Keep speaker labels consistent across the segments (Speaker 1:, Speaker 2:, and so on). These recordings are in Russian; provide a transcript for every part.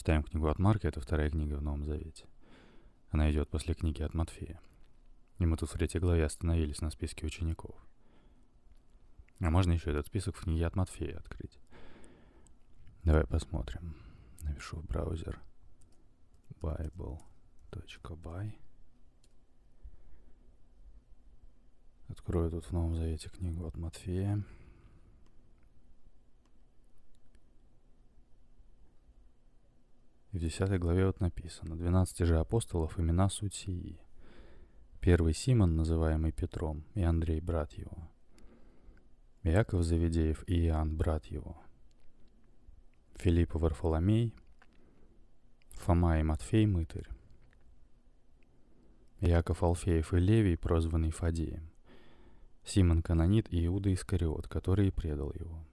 Speaker 1: Читаем книгу от Марка, это вторая книга в Новом Завете. Она идет после книги от Матфея. И мы тут в третьей главе остановились на списке учеников. А можно еще этот список в книге от Матфея открыть. Давай посмотрим. Напишу в браузер bible.by. Открою тут в Новом Завете книгу от Матфея. И в 10 главе вот написано. 12 же апостолов имена суть сии. Первый Симон, называемый Петром, и Андрей, брат его. Иаков Завидеев и Иоанн, брат его. Филипп Варфоломей, Фома и Матфей, мытарь. Иаков Алфеев и Левий, прозванный Фадеем. Симон Канонит и Иуда Искариот, который предал его.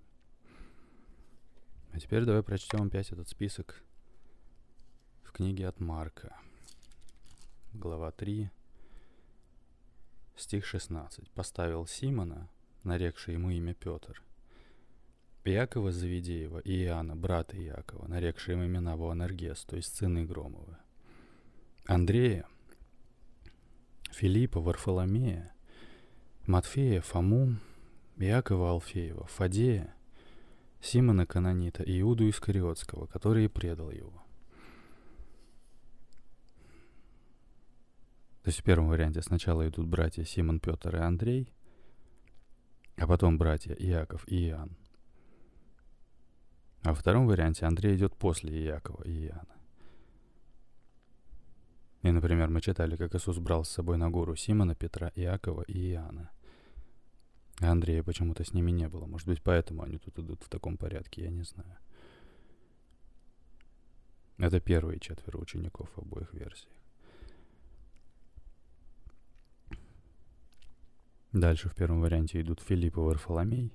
Speaker 1: А теперь давай прочтем опять этот список в книге от Марка. Глава 3, стих 16. «Поставил Симона, нарекший ему имя Петр, Иакова Завидеева и Иоанна, брата Иакова, нарекший им имена Буанергес, то есть сыны Громовы, Андрея, Филиппа, Варфоломея, Матфея, Фому, Иакова Алфеева, Фадея, Симона Канонита и Иуду Искариотского, который предал его. То есть в первом варианте сначала идут братья Симон, Петр и Андрей, а потом братья Иаков и Иоанн. А во втором варианте Андрей идет после Иакова и Иоанна. И, например, мы читали, как Иисус брал с собой на гору Симона, Петра, Иакова и Иоанна. А Андрея почему-то с ними не было. Может быть, поэтому они тут идут в таком порядке, я не знаю. Это первые четверо учеников обоих версиях. Дальше в первом варианте идут Филипп и Варфоломей,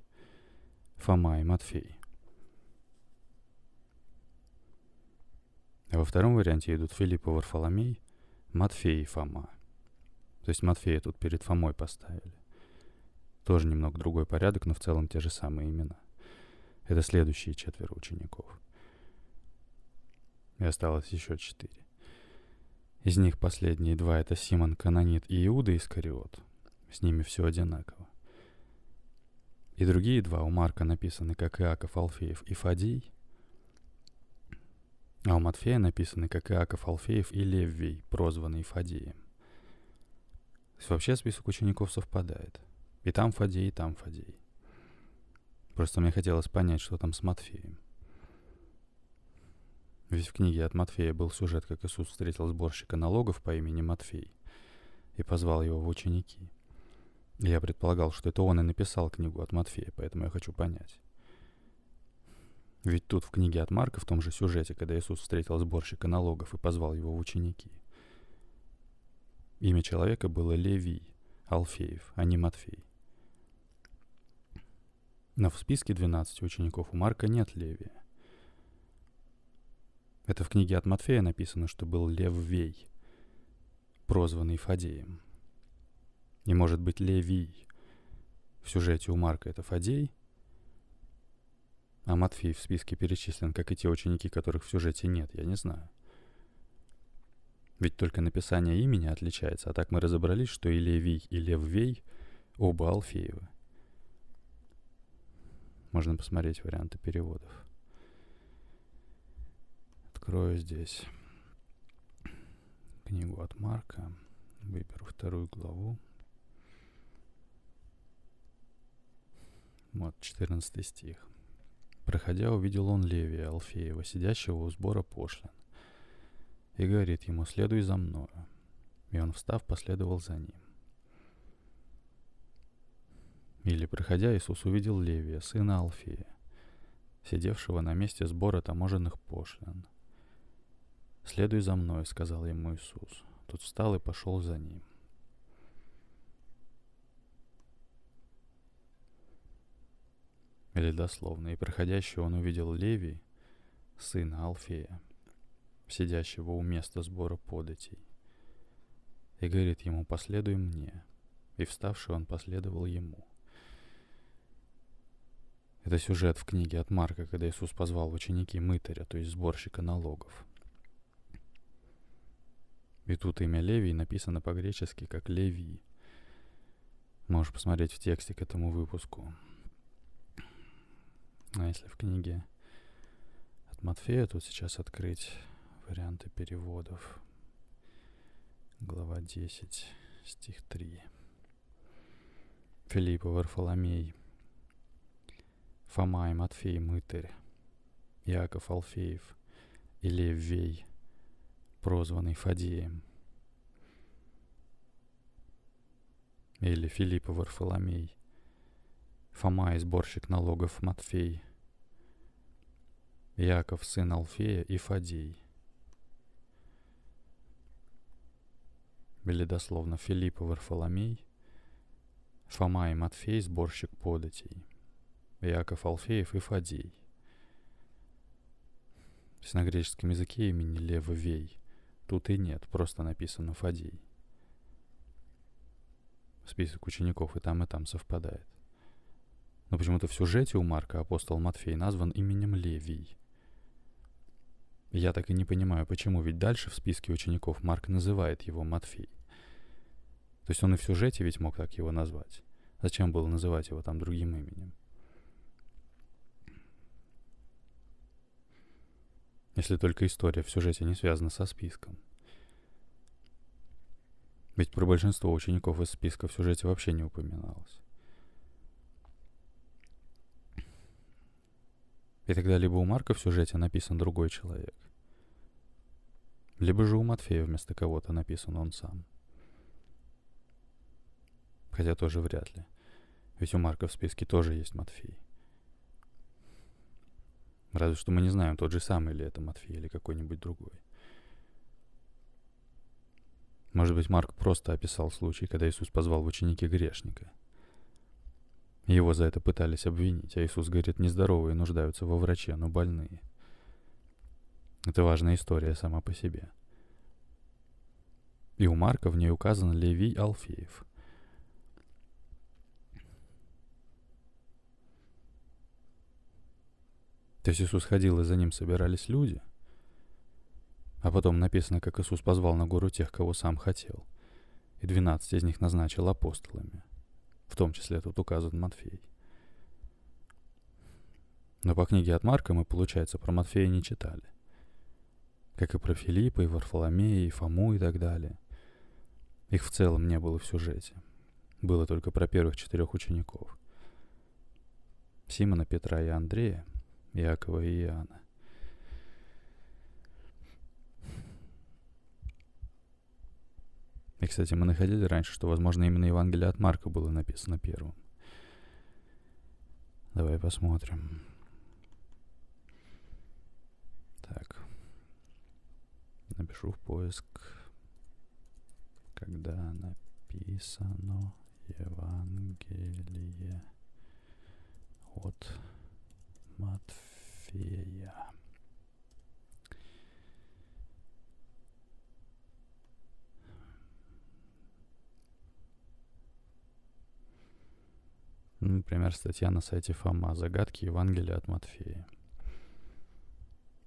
Speaker 1: Фома и Матфей. А во втором варианте идут Филипп и Варфоломей, Матфей и Фома. То есть Матфея тут перед Фомой поставили. Тоже немного другой порядок, но в целом те же самые имена. Это следующие четверо учеников. И осталось еще четыре. Из них последние два — это Симон Канонит и Иуда Искариот. С ними все одинаково. И другие два у Марка написаны как Иаков Алфеев и Фадий, а у Матфея написаны как Иаков Алфеев и Леввий, прозванный Фадеем. То есть вообще список учеников совпадает — и там Фадей, и там Фадей. Просто мне хотелось понять, что там с Матфеем. Ведь в книге от Матфея был сюжет, как Иисус встретил сборщика налогов по имени Матфей и позвал его в ученики. Я предполагал, что это он и написал книгу от Матфея, поэтому я хочу понять. Ведь тут в книге от Марка, в том же сюжете, когда Иисус встретил сборщика налогов и позвал его в ученики, имя человека было Левий, Алфеев, а не Матфей. Но в списке 12 учеников у Марка нет Левия. Это в книге от Матфея написано, что был Лев Вей, прозванный Фадеем. И может быть Левий. В сюжете у Марка это Фадей, а Матфей в списке перечислен, как и те ученики, которых в сюжете нет, я не знаю. Ведь только написание имени отличается, а так мы разобрались, что и Левий, и Лев Вей оба Алфеевы. Можно посмотреть варианты переводов. Открою здесь книгу от Марка. Выберу вторую главу. Вот, 14 стих. Проходя, увидел он Левия Алфеева, сидящего у сбора пошлин. И говорит ему, следуй за мною. И он, встав, последовал за ним. Или, проходя, Иисус увидел Левия, сына Алфея, сидевшего на месте сбора таможенных пошлин. «Следуй за мной», — сказал ему Иисус. Тот встал и пошел за ним. Или дословно, и проходящий он увидел Левий, сына Алфея, сидящего у места сбора податей, и говорит ему, последуй мне. И вставший он последовал ему. Это сюжет в книге от Марка, когда Иисус позвал ученики мытаря, то есть сборщика налогов. И тут имя Левий написано по-гречески как Леви. Можешь посмотреть в тексте к этому выпуску. А если в книге от Матфея, тут сейчас открыть варианты переводов. Глава 10, стих 3. Филипп Варфоломей, Фома и Матфей Мытарь, Яков Алфеев и Лев Вей, прозванный Фадеем, или Филипп Варфоломей, Фома и сборщик налогов Матфей, Яков сын Алфея и Фадей. Или дословно Филипп Варфоломей – Фома и Матфей, сборщик податей. Яков Алфеев и Фадей. То есть на греческом языке имени Лева Вей. Тут и нет, просто написано Фадей. Список учеников и там, и там совпадает. Но почему-то в сюжете у Марка апостол Матфей назван именем Левий. Я так и не понимаю, почему, ведь дальше в списке учеников Марк называет его Матфей. То есть он и в сюжете ведь мог так его назвать. Зачем было называть его там другим именем? Если только история в сюжете не связана со списком. Ведь про большинство учеников из списка в сюжете вообще не упоминалось. И тогда либо у Марка в сюжете написан другой человек, либо же у Матфея вместо кого-то написан он сам. Хотя тоже вряд ли. Ведь у Марка в списке тоже есть Матфей. Разве что мы не знаем, тот же самый ли это Матфей или какой-нибудь другой. Может быть, Марк просто описал случай, когда Иисус позвал в ученики грешника. Его за это пытались обвинить, а Иисус говорит, нездоровые нуждаются во враче, но больные. Это важная история сама по себе. И у Марка в ней указан Левий Алфеев – То есть Иисус ходил, и за ним собирались люди. А потом написано, как Иисус позвал на гору тех, кого сам хотел. И двенадцать из них назначил апостолами. В том числе тут указан Матфей. Но по книге от Марка мы, получается, про Матфея не читали. Как и про Филиппа, и Варфоломея, и Фому и так далее. Их в целом не было в сюжете. Было только про первых четырех учеников. Симона, Петра и Андрея, Якова и Иоанна. И, кстати, мы находили раньше, что, возможно, именно Евангелие от Марка было написано первым. Давай посмотрим. Так. Напишу в поиск, когда написано Евангелие от Матфея. Например, статья на сайте Фома «Загадки Евангелия от Матфея».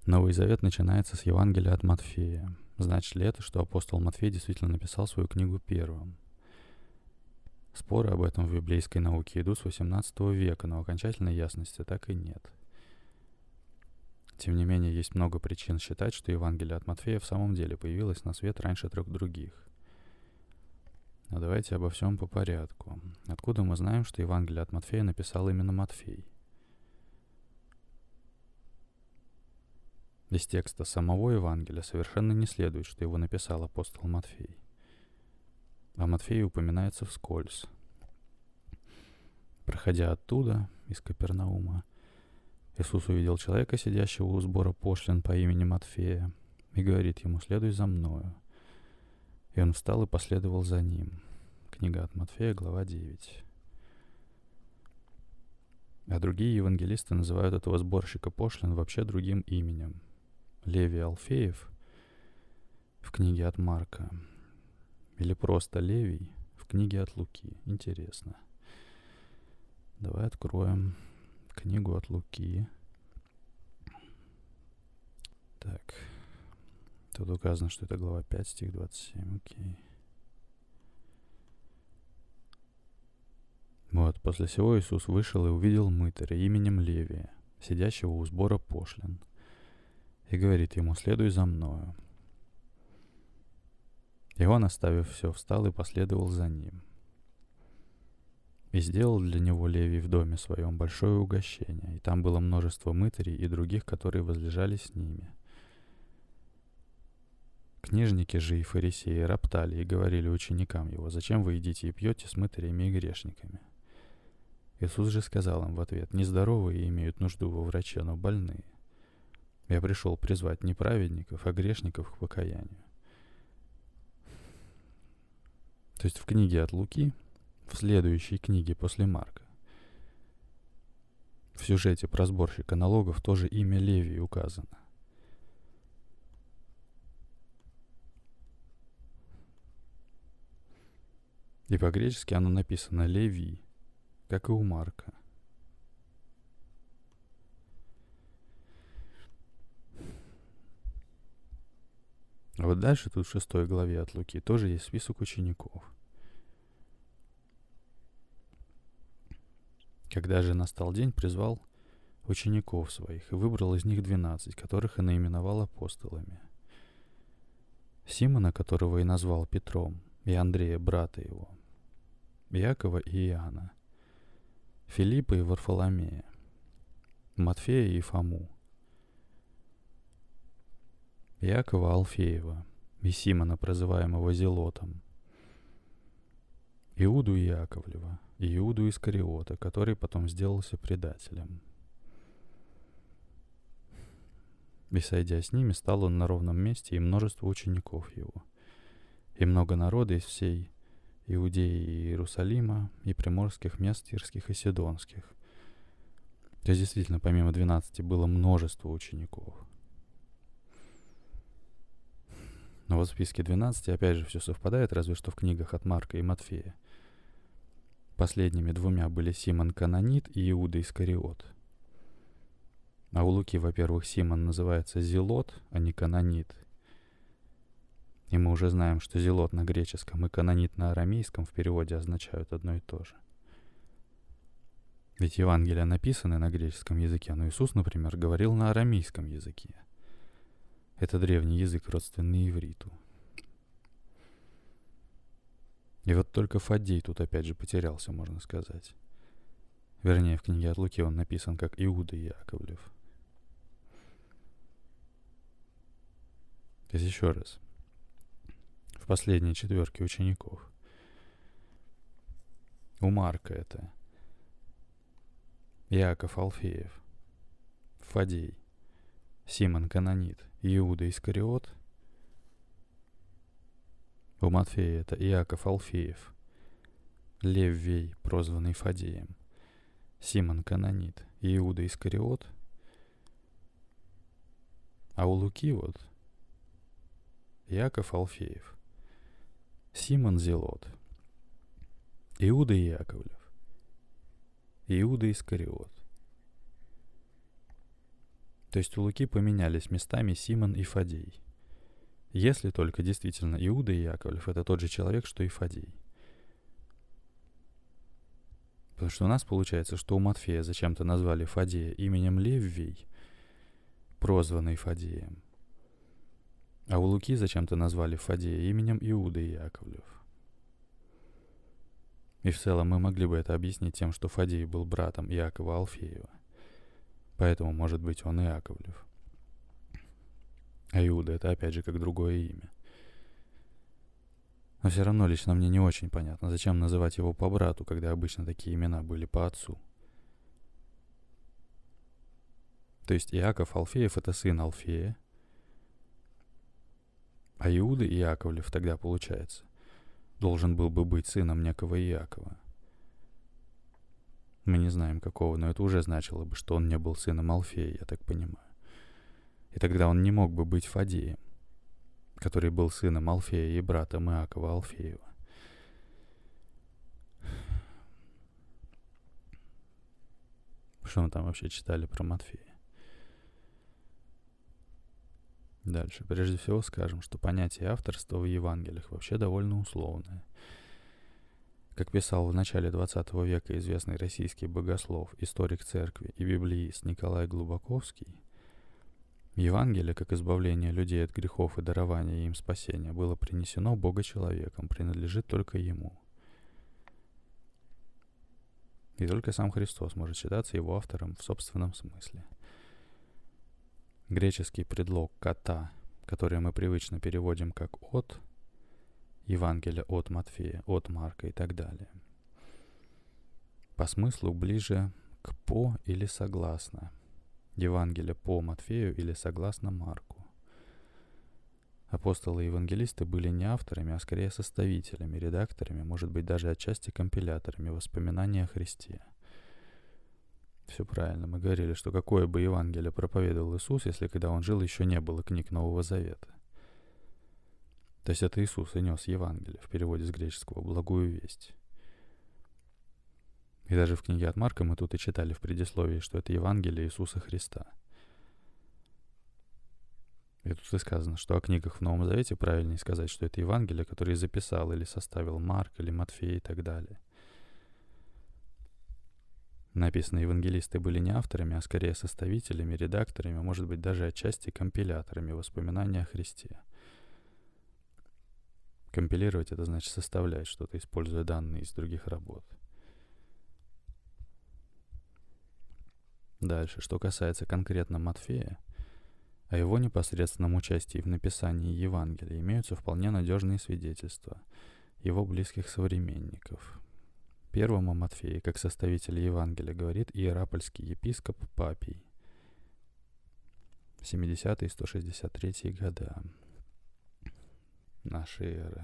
Speaker 1: Новый Завет начинается с Евангелия от Матфея. Значит ли это, что апостол Матфей действительно написал свою книгу первым? Споры об этом в библейской науке идут с 18 века, но окончательной ясности так и нет. Тем не менее, есть много причин считать, что Евангелие от Матфея в самом деле появилось на свет раньше трех других. Но давайте обо всем по порядку. Откуда мы знаем, что Евангелие от Матфея написал именно Матфей? Из текста самого Евангелия совершенно не следует, что его написал апостол Матфей. А Матфей упоминается вскользь. Проходя оттуда, из Капернаума, Иисус увидел человека, сидящего у сбора пошлин по имени Матфея, и говорит ему, следуй за мною. И он встал и последовал за ним. Книга от Матфея, глава 9. А другие евангелисты называют этого сборщика пошлин вообще другим именем. Левий Алфеев в книге от Марка. Или просто Левий в книге от Луки. Интересно. Давай откроем книгу от Луки. Так. Тут указано, что это глава 5, стих 27. Окей. Вот, после всего Иисус вышел и увидел мытаря именем Левия, сидящего у сбора пошлин, и говорит ему, следуй за мною. И он, оставив все, встал и последовал за ним. И сделал для него Левий в доме своем большое угощение, и там было множество мытарей и других, которые возлежали с ними. Книжники же и фарисеи роптали и говорили ученикам его, «Зачем вы едите и пьете с мытарями и грешниками?» Иисус же сказал им в ответ, «Нездоровые имеют нужду во враче, но больные. Я пришел призвать не праведников, а грешников к покаянию». То есть в книге от Луки, в следующей книге после Марка, в сюжете про сборщика налогов тоже имя Левии указано. И по-гречески оно написано «Леви», как и у Марка. А вот дальше тут в шестой главе от Луки тоже есть список учеников. Когда же настал день, призвал учеников своих и выбрал из них двенадцать, которых и наименовал апостолами. Симона, которого и назвал Петром, и Андрея, брата его, Якова и Иоанна, Филиппа и Варфоломея, Матфея и Фому, Якова Алфеева и Симона, прозываемого Зелотом, Иуду Яковлева Иуду Искариота, который потом сделался предателем. И сойдя с ними, стал он на ровном месте и множество учеников его, и много народа из всей Иудеи и Иерусалима, и приморских мест Тирских и Сидонских. То есть действительно, помимо 12 было множество учеников – Но вот в списке 12 опять же все совпадает, разве что в книгах от Марка и Матфея. Последними двумя были Симон Канонит и Иуда Искариот. А у Луки, во-первых, Симон называется Зелот, а не Канонит. И мы уже знаем, что Зелот на греческом и Канонит на арамейском в переводе означают одно и то же. Ведь Евангелия написаны на греческом языке, но Иисус, например, говорил на арамейском языке. Это древний язык, родственный ивриту. И вот только Фадей тут опять же потерялся, можно сказать. Вернее, в книге от Луки он написан как Иуда Яковлев. То есть еще раз. В последней четверке учеников. У Марка это. Яков Алфеев, Фадей, Симон Канонит, Иуда Искариот. У Матфея это Иаков Алфеев, Леввей, прозванный Фадеем, Симон Канонит, Иуда Искариот. А у Луки вот Иаков Алфеев, Симон Зелот, Иуда Яковлев, Иуда Искариот. То есть у Луки поменялись местами Симон и Фадей. Если только действительно Иуда и Яковлев — это тот же человек, что и Фадей. Потому что у нас получается, что у Матфея зачем-то назвали Фадея именем Леввий, прозванный Фадеем. А у Луки зачем-то назвали Фадея именем Иуда и Яковлев. И в целом мы могли бы это объяснить тем, что Фадей был братом Иакова Алфеева. Поэтому, может быть, он Иаковлев. А Иуда — это опять же как другое имя. Но все равно лично мне не очень понятно, зачем называть его по брату, когда обычно такие имена были по отцу. То есть Иаков Алфеев — это сын Алфея, а Иуда Иаковлев тогда, получается, должен был бы быть сыном некого Иакова — мы не знаем какого, но это уже значило бы, что он не был сыном Алфея, я так понимаю. И тогда он не мог бы быть Фадеем, который был сыном Алфея и братом Иакова Алфеева. Что мы там вообще читали про Матфея? Дальше. Прежде всего скажем, что понятие авторства в Евангелиях вообще довольно условное. Как писал в начале 20 века известный российский богослов, историк церкви и библеист Николай Глубаковский, Евангелие, как избавление людей от грехов и дарование им спасения, было принесено Бога человеком, принадлежит только Ему. И только сам Христос может считаться его автором в собственном смысле. Греческий предлог «кота», который мы привычно переводим как «от», Евангелие от Матфея, от Марка и так далее. По смыслу ближе к «по» или «согласно», Евангелие по Матфею или согласно Марку. Апостолы и евангелисты были не авторами, а скорее составителями, редакторами, может быть, даже отчасти компиляторами воспоминаний о Христе. Все правильно, мы говорили, что какое бы Евангелие проповедовал Иисус, если когда Он жил, еще не было книг Нового Завета. То есть это Иисус и нес Евангелие в переводе с греческого «благую весть». И даже в книге от Марка мы тут и читали в предисловии, что это Евангелие Иисуса Христа. И тут и сказано, что о книгах в Новом Завете правильнее сказать, что это Евангелие, которое записал или составил Марк или Матфей и так далее. Написанные евангелисты были не авторами, а скорее составителями, редакторами, может быть, даже отчасти компиляторами воспоминаний о Христе. Компилировать — это значит составлять что-то, используя данные из других работ. Дальше, что касается конкретно Матфея, о его непосредственном участии в написании Евангелия имеются вполне надежные свидетельства его близких современников. Первому Матфея, как составитель Евангелия, говорит иерапольский епископ Папий. 70 163 года нашей эры.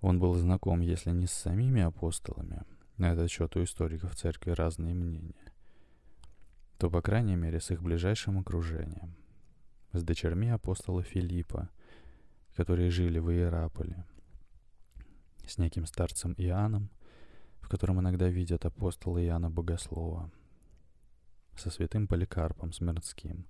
Speaker 1: Он был знаком, если не с самими апостолами, на этот счет у историков церкви разные мнения, то, по крайней мере, с их ближайшим окружением, с дочерьми апостола Филиппа, которые жили в Иераполе, с неким старцем Иоанном, в котором иногда видят апостола Иоанна Богослова, со святым Поликарпом Смирнским,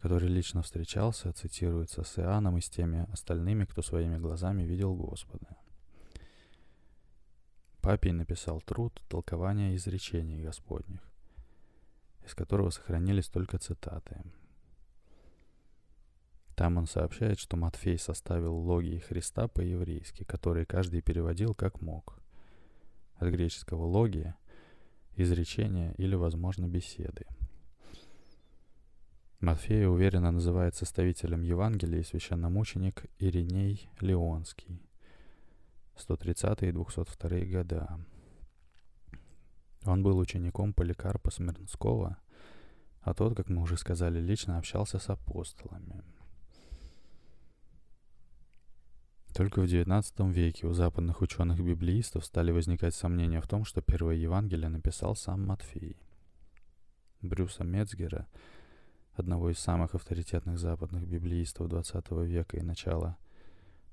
Speaker 1: который лично встречался, цитируется, с Иоанном и с теми остальными, кто своими глазами видел Господа. Папий написал труд «Толкование изречений Господних», из которого сохранились только цитаты. Там он сообщает, что Матфей составил логии Христа по-еврейски, которые каждый переводил как мог. От греческого «логия» — изречения или, возможно, беседы. Матфея уверенно называет составителем Евангелия священномученик Ириней Леонский. 130 и 202 года. Он был учеником Поликарпа Смирнского, а тот, как мы уже сказали, лично общался с апостолами. Только в XIX веке у западных ученых-библеистов стали возникать сомнения в том, что первое Евангелие написал сам Матфей. Брюса Мецгера, одного из самых авторитетных западных библеистов XX века и начала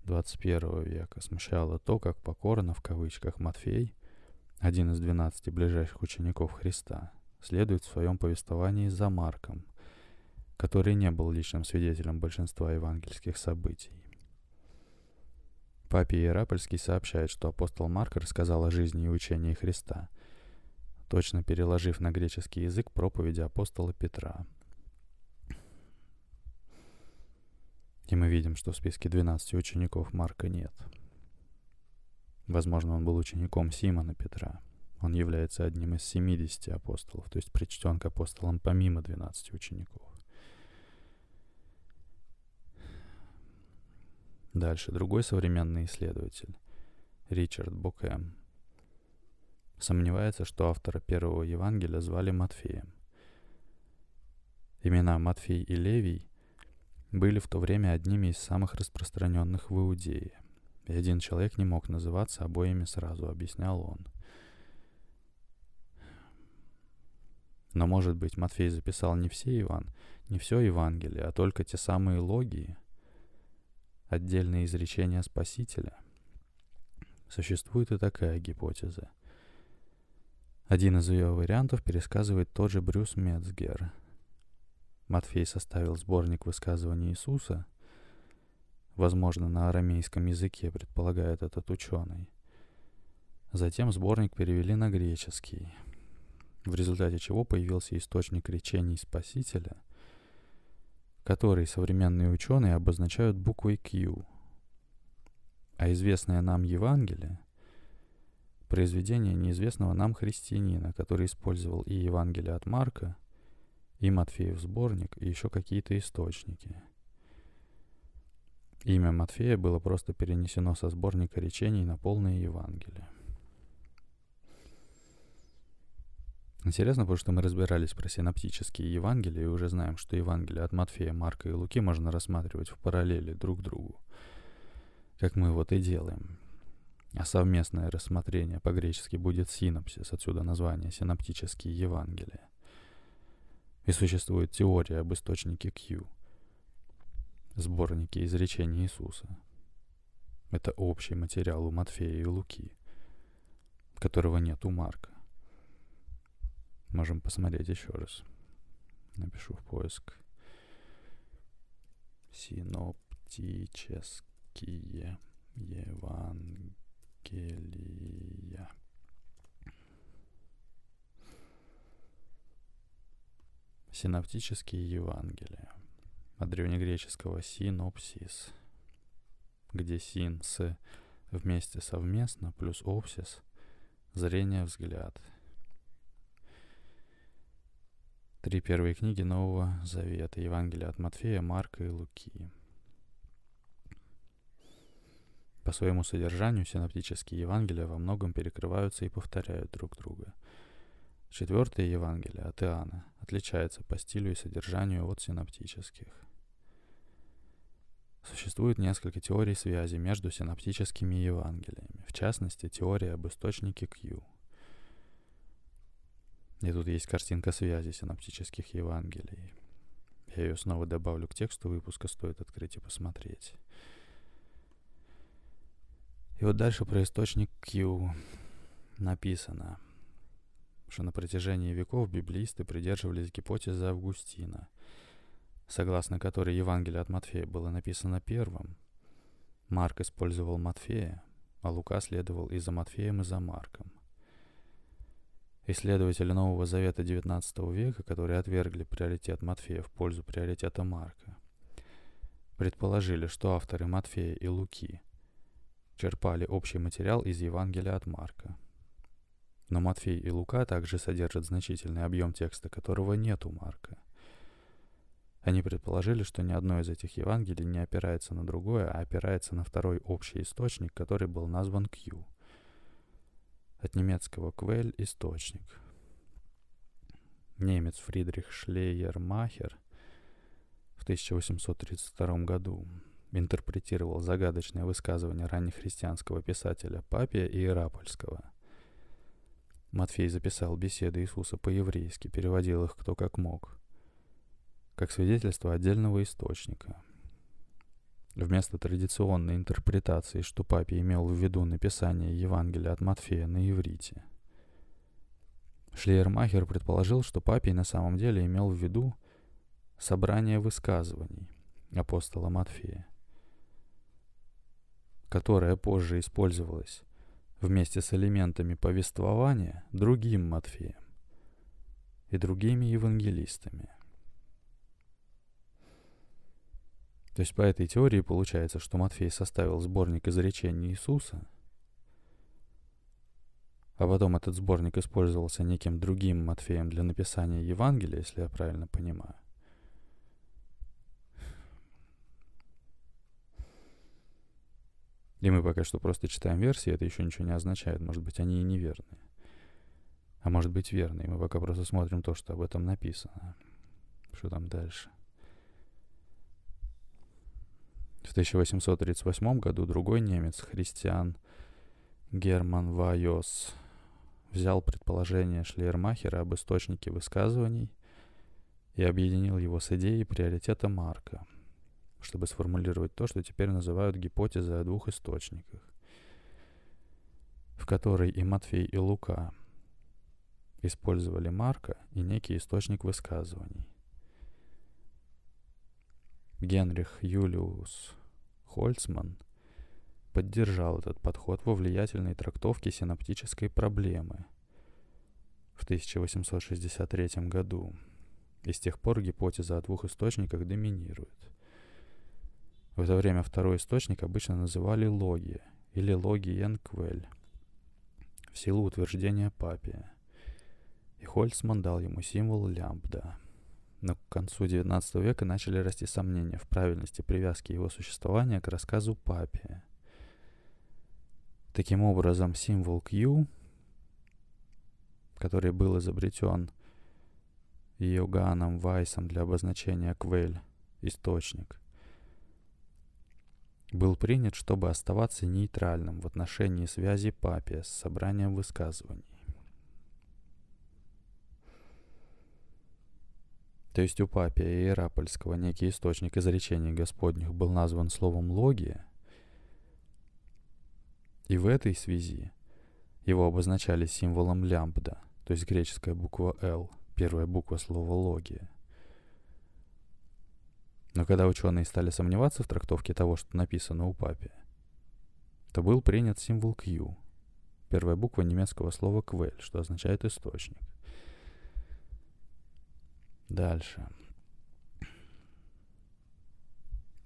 Speaker 1: 21 века смущало то, как покорно, в кавычках, Матфей, один из двенадцати ближайших учеников Христа, следует в своем повествовании за Марком, который не был личным свидетелем большинства евангельских событий. Папе Иерапольский сообщает, что апостол Марк рассказал о жизни и учении Христа, точно переложив на греческий язык проповеди апостола Петра – И мы видим, что в списке 12 учеников Марка нет. Возможно, он был учеником Симона Петра. Он является одним из 70 апостолов, то есть причтен к апостолам помимо 12 учеников. Дальше другой современный исследователь, Ричард Букэм, сомневается, что автора первого Евангелия звали Матфеем. Имена Матфей и Левий были в то время одними из самых распространенных в Иудее. И один человек не мог называться обоими сразу, объяснял он. Но, может быть, Матфей записал не все Иван, не все Евангелие, а только те самые логии, отдельные изречения Спасителя. Существует и такая гипотеза. Один из ее вариантов пересказывает тот же Брюс Мецгер. Матфей составил сборник высказываний Иисуса, возможно, на арамейском языке, предполагает этот ученый. Затем сборник перевели на греческий, в результате чего появился источник речений Спасителя, который современные ученые обозначают буквой Q. А известное нам Евангелие — произведение неизвестного нам христианина, который использовал и Евангелие от Марка, и Матфеев сборник, и еще какие-то источники. Имя Матфея было просто перенесено со сборника речений на полное Евангелие. Интересно, потому что мы разбирались про синоптические Евангелия и уже знаем, что Евангелие от Матфея, Марка и Луки можно рассматривать в параллели друг к другу, как мы вот и делаем. А совместное рассмотрение по-гречески будет синопсис, отсюда название синоптические Евангелия. И существует теория об источнике Q, сборнике изречений Иисуса. Это общий материал у Матфея и Луки, которого нет у Марка. Можем посмотреть еще раз. Напишу в поиск. Синоптические Евангелия. Синоптические Евангелия. От древнегреческого синопсис, где син с вместе совместно плюс опсис – зрение, взгляд – Три первые книги Нового Завета, Евангелия от Матфея, Марка и Луки. По своему содержанию синоптические Евангелия во многом перекрываются и повторяют друг друга. Четвертое Евангелие от Иоанна отличается по стилю и содержанию от синоптических. Существует несколько теорий связи между синоптическими Евангелиями, в частности, теория об источнике Q – и тут есть картинка связи синоптических Евангелий. Я ее снова добавлю к тексту выпуска, стоит открыть и посмотреть. И вот дальше про источник Q написано, что на протяжении веков библеисты придерживались гипотезы Августина, согласно которой Евангелие от Матфея было написано первым. Марк использовал Матфея, а Лука следовал и за Матфеем, и за Марком – Исследователи Нового Завета XIX века, которые отвергли приоритет Матфея в пользу приоритета Марка, предположили, что авторы Матфея и Луки черпали общий материал из Евангелия от Марка. Но Матфей и Лука также содержат значительный объем текста, которого нет у Марка. Они предположили, что ни одно из этих Евангелий не опирается на другое, а опирается на второй общий источник, который был назван Q – от немецкого «квель» — источник. Немец Фридрих Шлейермахер в 1832 году интерпретировал загадочное высказывание раннехристианского писателя Папия Иерапольского. Матфей записал беседы Иисуса по-еврейски, переводил их кто как мог, как свидетельство отдельного источника — Вместо традиционной интерпретации, что папе имел в виду написание Евангелия от Матфея на иврите. Шлейермахер предположил, что папе на самом деле имел в виду собрание высказываний апостола Матфея, которое позже использовалось вместе с элементами повествования другим Матфеем и другими евангелистами – То есть по этой теории получается, что Матфей составил сборник изречений Иисуса, а потом этот сборник использовался неким другим Матфеем для написания Евангелия, если я правильно понимаю. И мы пока что просто читаем версии, это еще ничего не означает. Может быть, они и неверные. А может быть, верные. Мы пока просто смотрим то, что об этом написано. Что там дальше? В 1838 году другой немец, христиан Герман Вайос, взял предположение Шлейермахера об источнике высказываний и объединил его с идеей приоритета Марка, чтобы сформулировать то, что теперь называют гипотезой о двух источниках, в которой и Матфей, и Лука использовали Марка и некий источник высказываний. Генрих Юлиус Хольцман поддержал этот подход во влиятельной трактовке синаптической проблемы в 1863 году. И с тех пор гипотеза о двух источниках доминирует. В это время второй источник обычно называли логия или логиенквель в силу утверждения Папия. И Хольцман дал ему символ лямбда – но к концу XIX века начали расти сомнения в правильности привязки его существования к рассказу Папия. Таким образом, символ Q, который был изобретен Йоганом Вайсом для обозначения Квель, источник, был принят, чтобы оставаться нейтральным в отношении связи Папия с собранием высказываний. То есть у Папия Иерапольского некий источник изречений Господних был назван словом «логия», и в этой связи его обозначали символом лямбда, то есть греческая буква «Л», первая буква слова «логия». Но когда ученые стали сомневаться в трактовке того, что написано у Папия, то был принят символ «Q», первая буква немецкого слова «квель», что означает «источник». Дальше.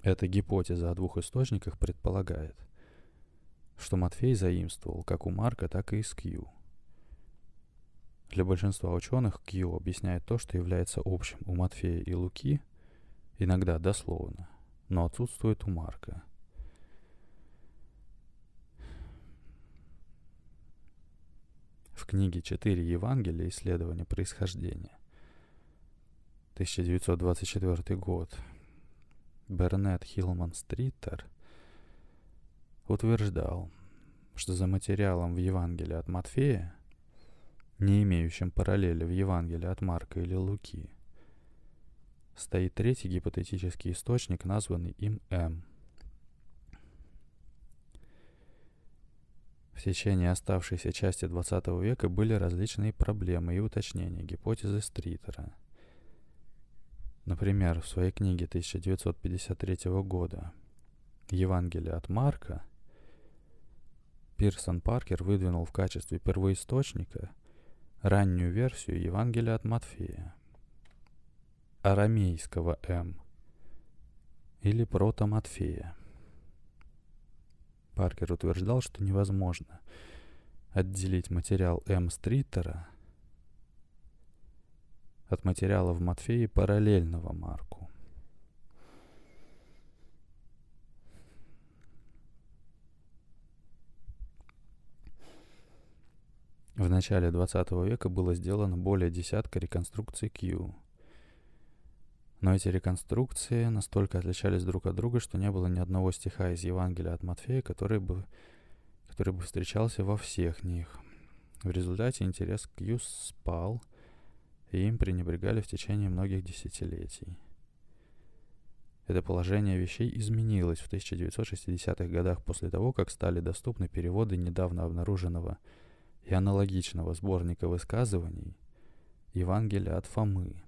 Speaker 1: Эта гипотеза о двух источниках предполагает, что Матфей заимствовал как у Марка, так и из Кью. Для большинства ученых Кью объясняет то, что является общим у Матфея и Луки, иногда дословно, но отсутствует у Марка. В книге «Четыре Евангелия. Исследования происхождения» 1924 год. Бернет Хилман Стритер утверждал, что за материалом в Евангелии от Матфея, не имеющим параллели в Евангелии от Марка или Луки, стоит третий гипотетический источник, названный им М. В течение оставшейся части XX века были различные проблемы и уточнения гипотезы Стритера – Например, в своей книге 1953 года «Евангелие от Марка» Пирсон Паркер выдвинул в качестве первоисточника раннюю версию Евангелия от Матфея, арамейского М или прото-Матфея. Паркер утверждал, что невозможно отделить материал М. Стритера от материала в Матфеи параллельного Марку. В начале 20 века было сделано более десятка реконструкций Q. Но эти реконструкции настолько отличались друг от друга, что не было ни одного стиха из Евангелия от Матфея, который бы, который бы встречался во всех них. В результате интерес к Q спал – и им пренебрегали в течение многих десятилетий. Это положение вещей изменилось в 1960-х годах после того, как стали доступны переводы недавно обнаруженного и аналогичного сборника высказываний Евангелия от Фомы.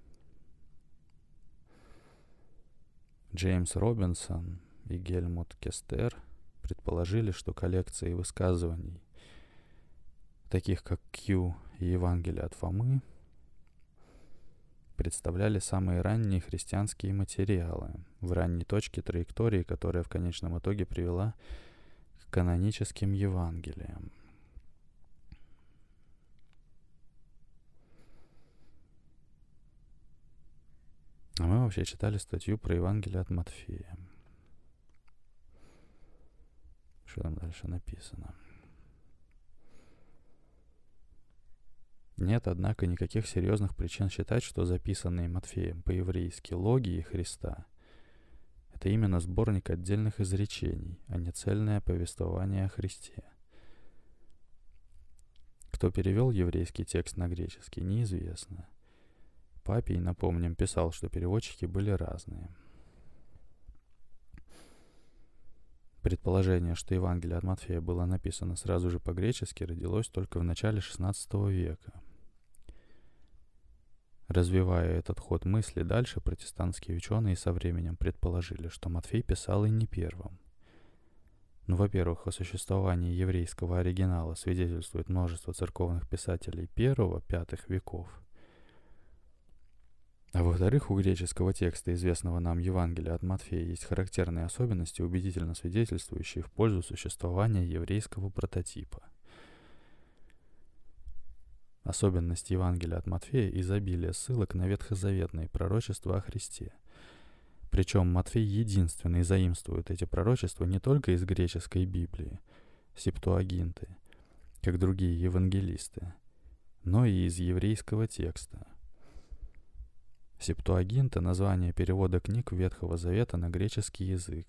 Speaker 1: Джеймс Робинсон и Гельмут Кестер предположили, что коллекции высказываний, таких как Q и Евангелие от Фомы, представляли самые ранние христианские материалы в ранней точке траектории, которая в конечном итоге привела к каноническим Евангелиям. А мы вообще читали статью про Евангелие от Матфея. Что там дальше написано? Нет, однако, никаких серьезных причин считать, что записанные Матфеем по-еврейски логии Христа — это именно сборник отдельных изречений, а не цельное повествование о Христе. Кто перевел еврейский текст на греческий, неизвестно. Папий, напомним, писал, что переводчики были разные. Предположение, что Евангелие от Матфея было написано сразу же по-гречески, родилось только в начале XVI века — Развивая этот ход мысли дальше, протестантские ученые со временем предположили, что Матфей писал и не первым. Ну, во-первых, о существовании еврейского оригинала свидетельствует множество церковных писателей первого-пятых веков. А во-вторых, у греческого текста, известного нам Евангелия от Матфея, есть характерные особенности, убедительно свидетельствующие в пользу существования еврейского прототипа – Особенность Евангелия от Матфея – изобилие ссылок на ветхозаветные пророчества о Христе. Причем Матфей единственный заимствует эти пророчества не только из греческой Библии, септуагинты, как другие евангелисты, но и из еврейского текста. Септуагинта – название перевода книг Ветхого Завета на греческий язык,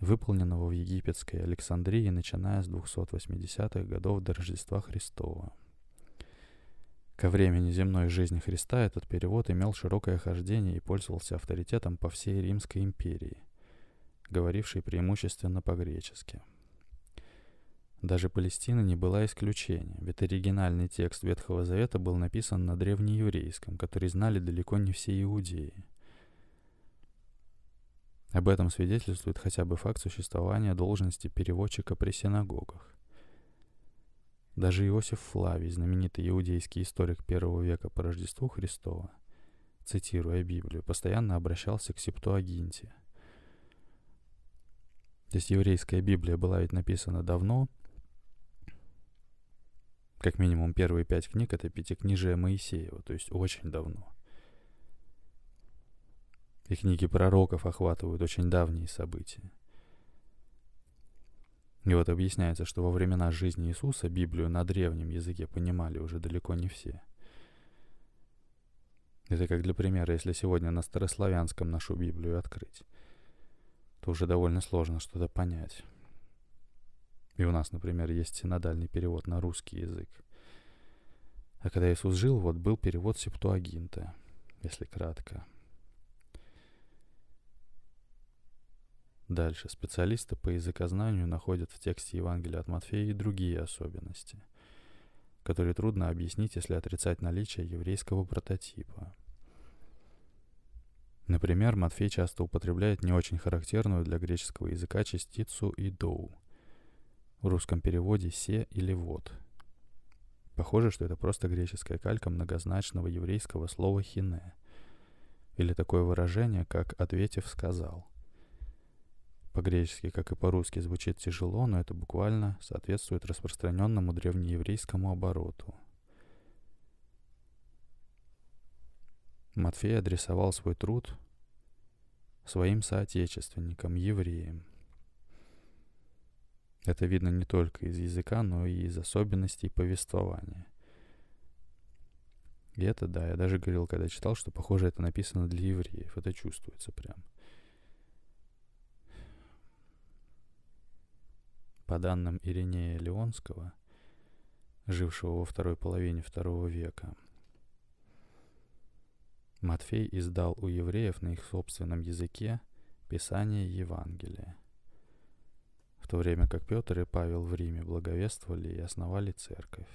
Speaker 1: выполненного в египетской Александрии, начиная с 280-х годов до Рождества Христова. Ко времени земной жизни Христа этот перевод имел широкое хождение и пользовался авторитетом по всей Римской империи, говорившей преимущественно по-гречески. Даже Палестина не была исключением, ведь оригинальный текст Ветхого Завета был написан на древнееврейском, который знали далеко не все иудеи. Об этом свидетельствует хотя бы факт существования должности переводчика при синагогах. Даже Иосиф Флавий, знаменитый иудейский историк первого века по Рождеству Христова, цитируя Библию, постоянно обращался к Септуагинте. То есть еврейская Библия была ведь написана давно, как минимум первые пять книг — это пятикнижие Моисеева, то есть очень давно. И книги пророков охватывают очень давние события. И вот объясняется, что во времена жизни Иисуса Библию на древнем языке понимали уже далеко не все. Это как для примера, если сегодня на старославянском нашу Библию открыть, то уже довольно сложно что-то понять. И у нас, например, есть синодальный перевод на русский язык. А когда Иисус жил, вот был перевод Септуагинта, если кратко – Дальше специалисты по языкознанию находят в тексте Евангелия от Матфея и другие особенности, которые трудно объяснить, если отрицать наличие еврейского прототипа. Например, Матфей часто употребляет не очень характерную для греческого языка частицу «идоу», в русском переводе «се» или «вот». Похоже, что это просто греческая калька многозначного еврейского слова «хине», или такое выражение, как «ответив сказал». По-гречески, как и по-русски, звучит тяжело, но это буквально соответствует распространенному древнееврейскому обороту. Матфей адресовал свой труд своим соотечественникам, евреям. Это видно не только из языка, но и из особенностей повествования. И это, да, я даже говорил, когда читал, что, похоже, это написано для евреев. Это чувствуется прям. По данным Иринея Леонского, жившего во второй половине второго века, Матфей издал у евреев на их собственном языке Писание Евангелия, в то время как Петр и Павел в Риме благовествовали и основали церковь.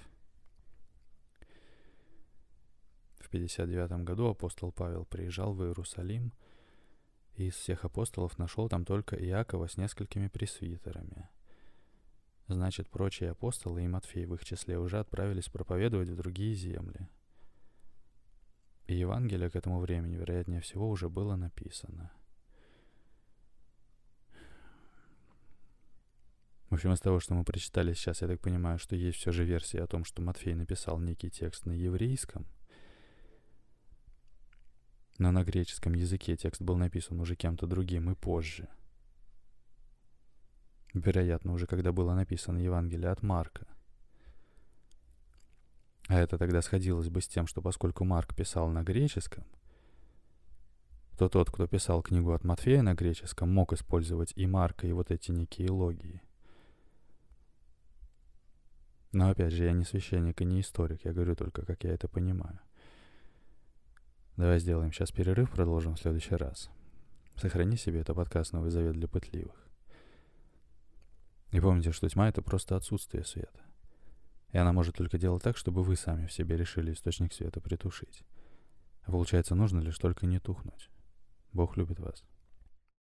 Speaker 1: В 59 году апостол Павел приезжал в Иерусалим и из всех апостолов нашел там только Иакова с несколькими пресвитерами – Значит, прочие апостолы и Матфей в их числе уже отправились проповедовать в другие земли. И Евангелие к этому времени, вероятнее всего, уже было написано. В общем, из того, что мы прочитали сейчас, я так понимаю, что есть все же версия о том, что Матфей написал некий текст на еврейском, но на греческом языке текст был написан уже кем-то другим и позже – вероятно, уже когда было написано Евангелие от Марка. А это тогда сходилось бы с тем, что поскольку Марк писал на греческом, то тот, кто писал книгу от Матфея на греческом, мог использовать и Марка, и вот эти некие логии. Но опять же, я не священник и не историк, я говорю только, как я это понимаю. Давай сделаем сейчас перерыв, продолжим в следующий раз. Сохрани себе это подкаст «Новый завет для пытливых». И помните, что тьма — это просто отсутствие света. И она может только делать так, чтобы вы сами в себе решили источник света притушить. А получается, нужно лишь только не тухнуть. Бог любит вас.